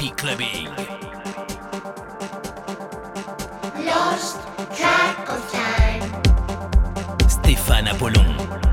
Happy Clubbing. Lost track of time. Stéphane Apollon.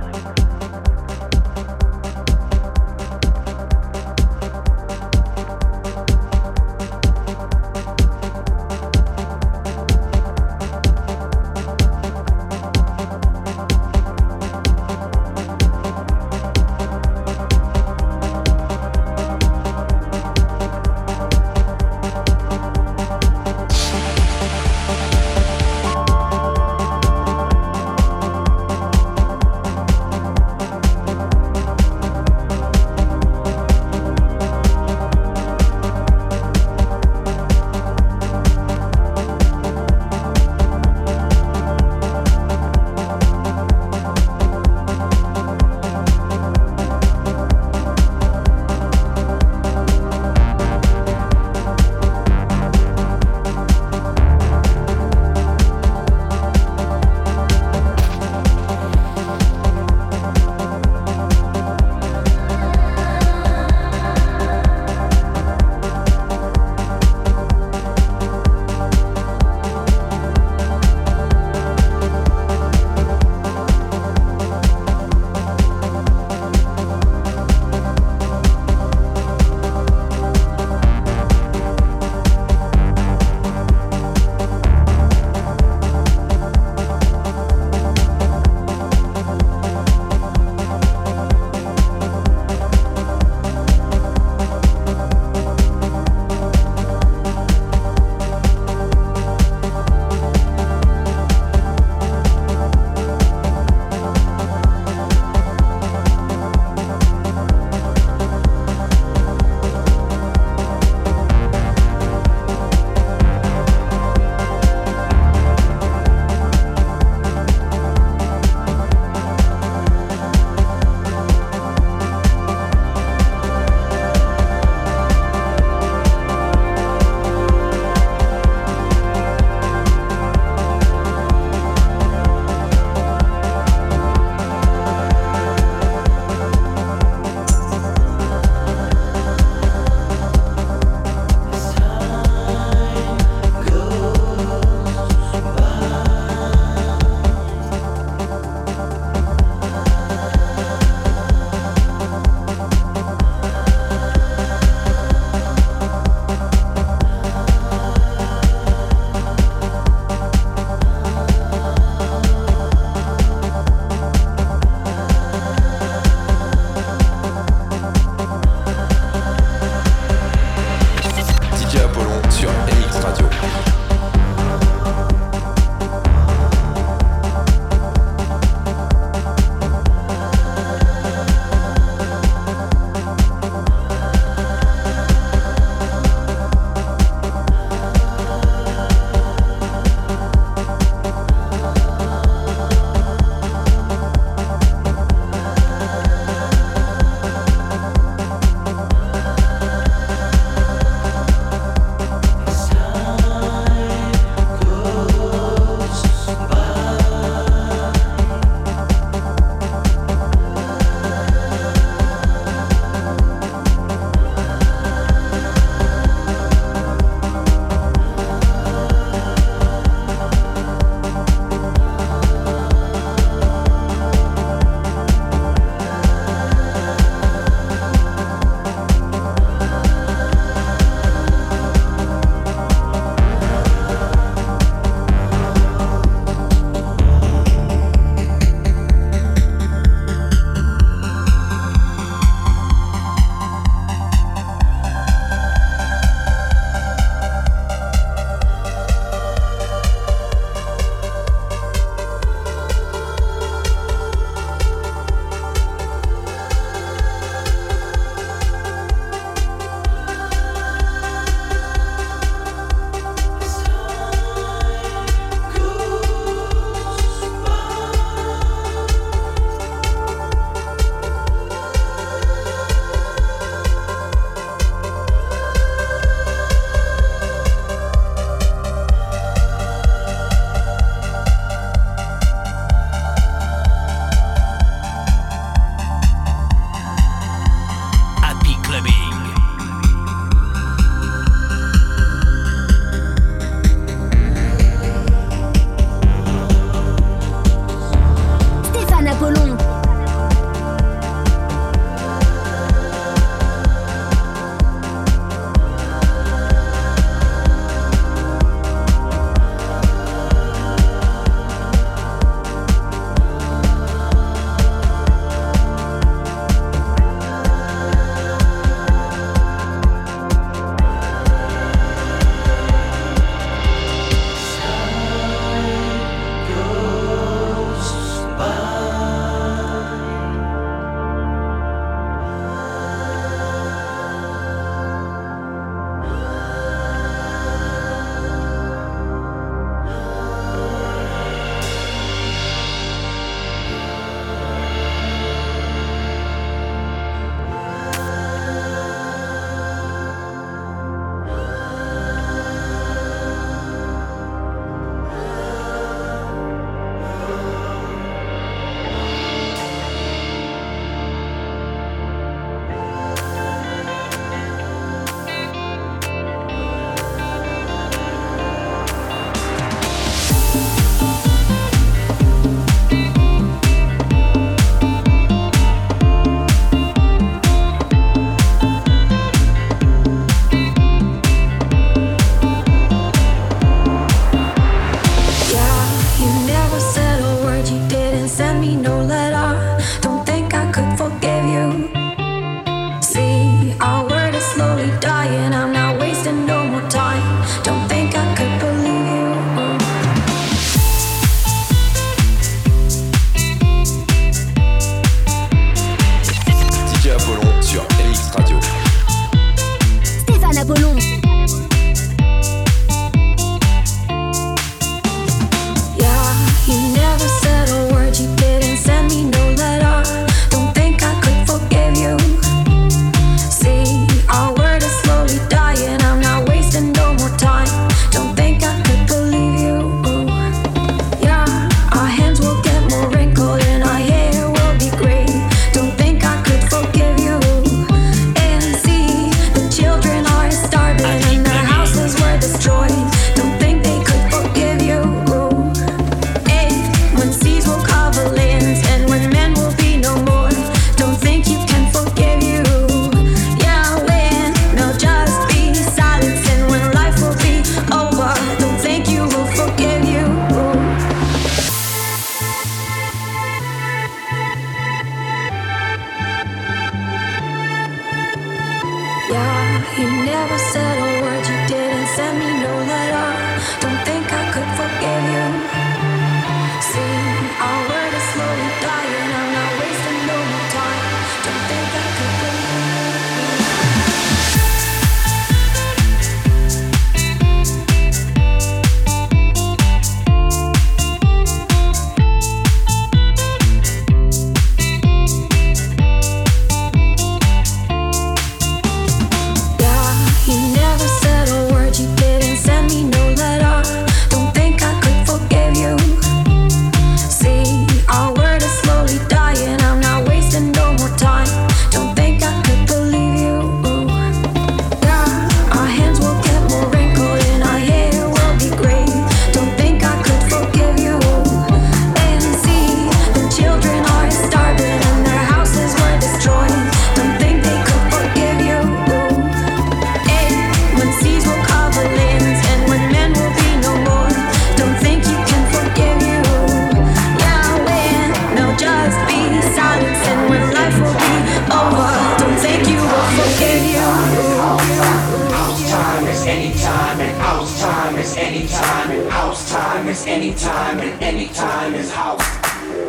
anytime and house time is anytime and house time is anytime and anytime is house.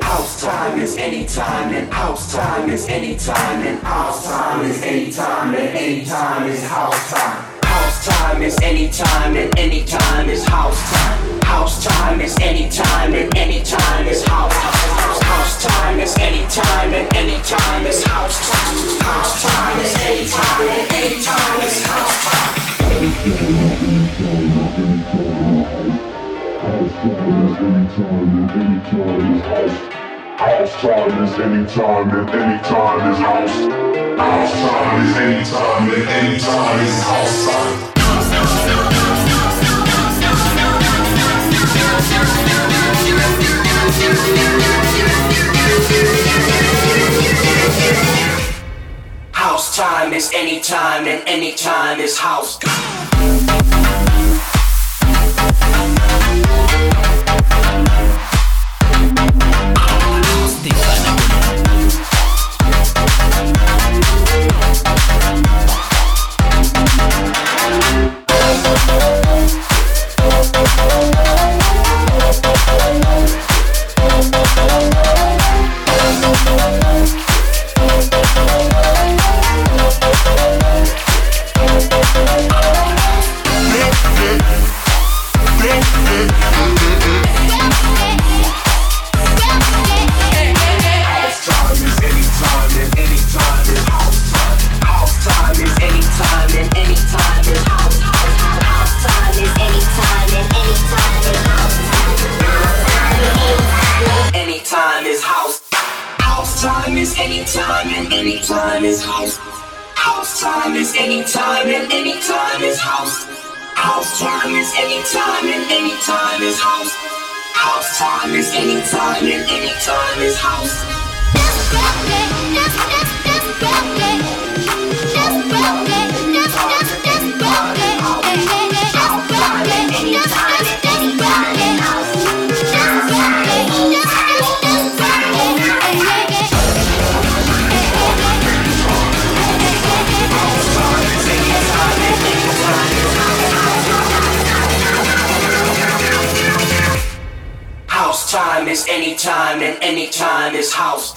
House time is anytime and house time is anytime and house time is anytime and anytime is house time. House time is anytime and anytime is house time. House time is anytime and anytime is house time. House time is any and any is house time. House time is anytime, and anytime is house. House time is anytime, and anytime is house. House time is anytime, and anytime is house. House time is any time, and any time is house. time is any time and any time is house. House time is any time and any time is house. House time is any time and any time is house. House time is any time and any time is house. That's that time is any time and time. is house.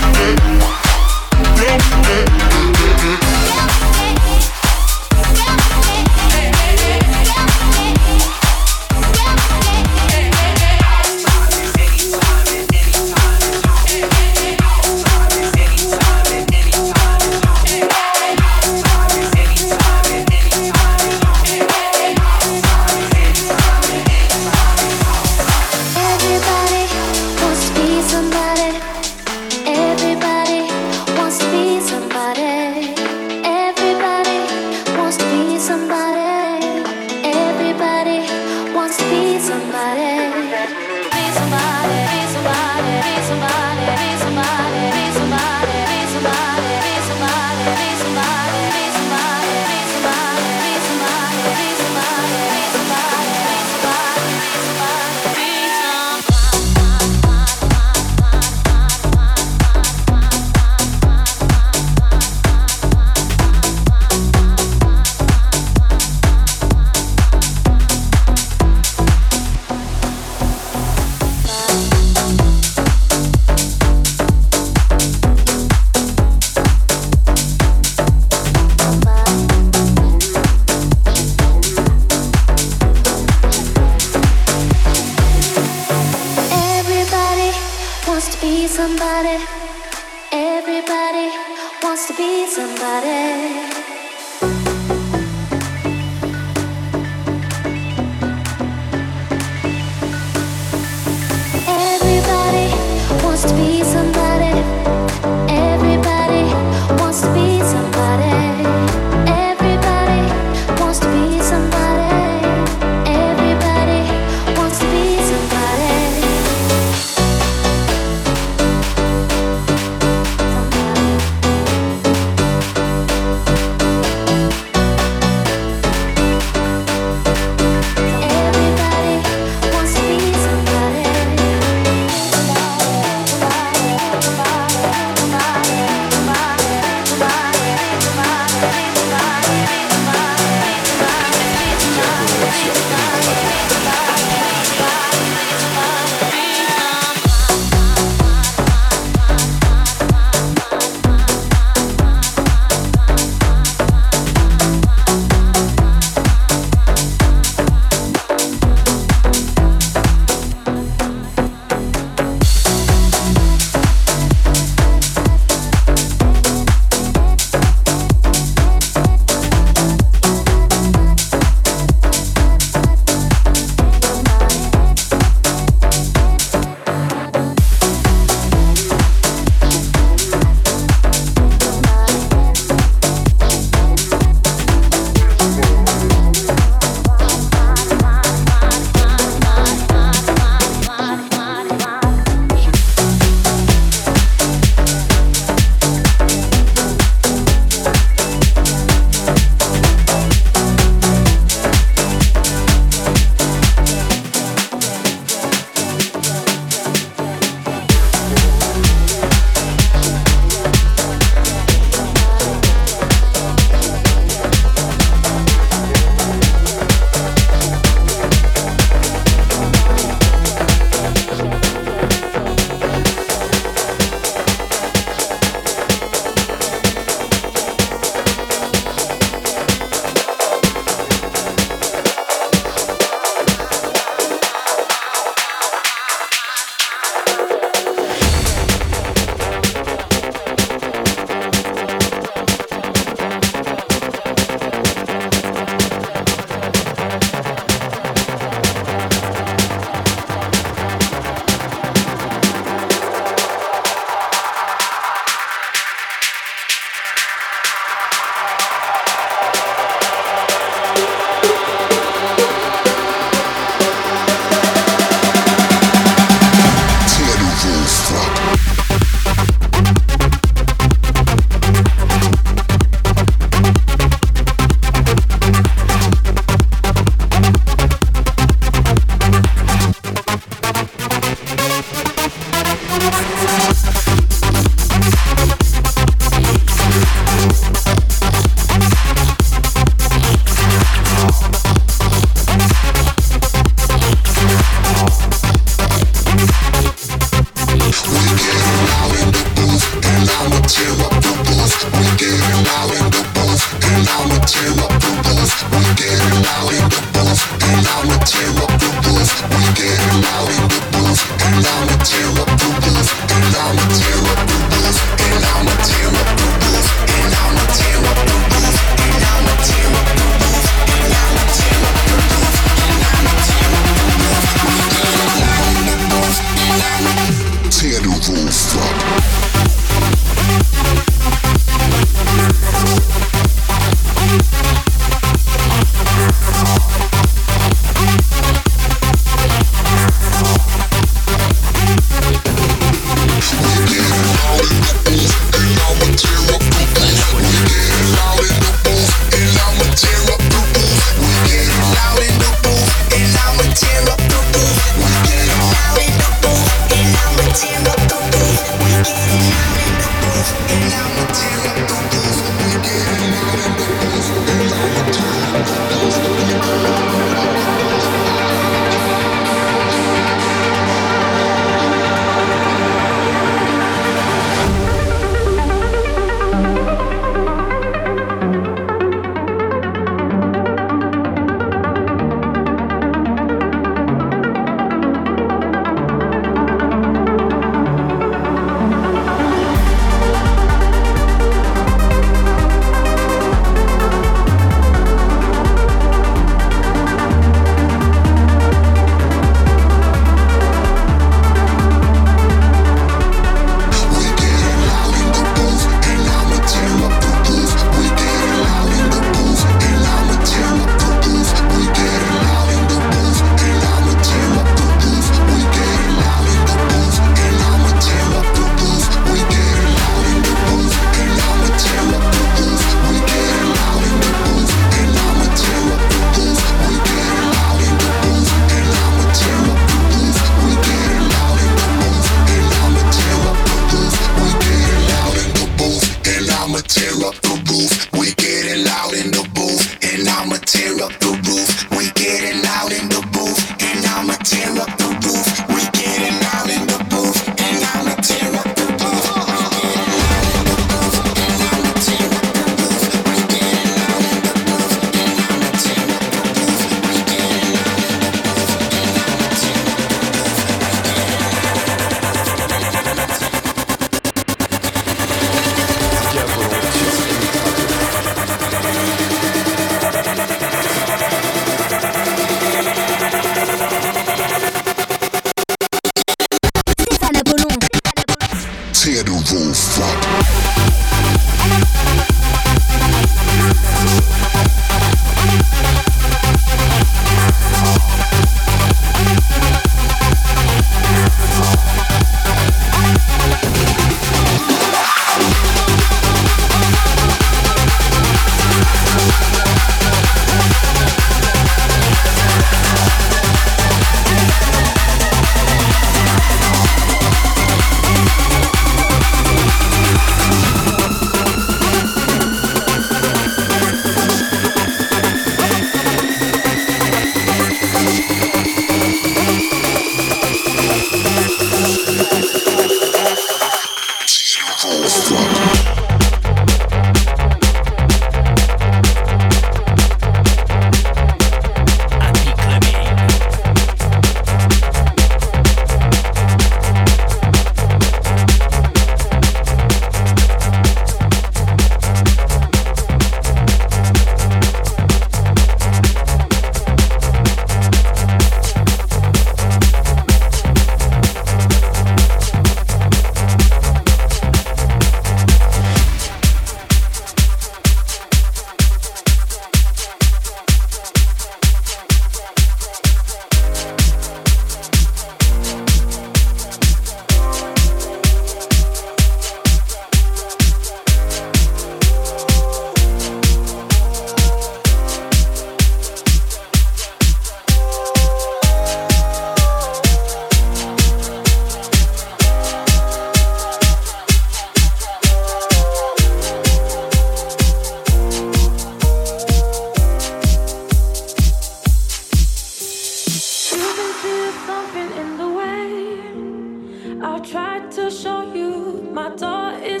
moving in the way. I tried to show you my door is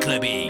Clubby.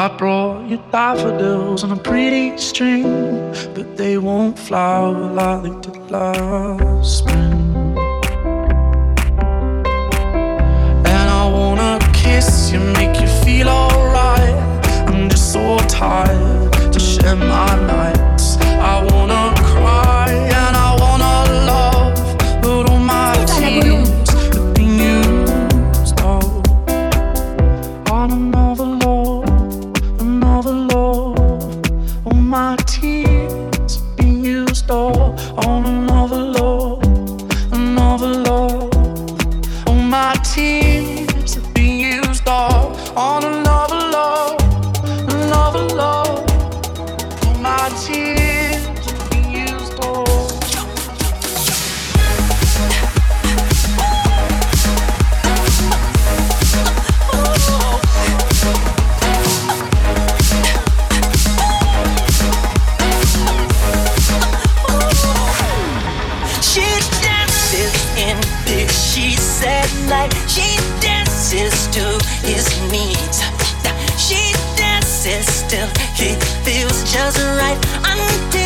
I brought you daffodils on a pretty string, but they won't flower like they did last. if he feels just right. I need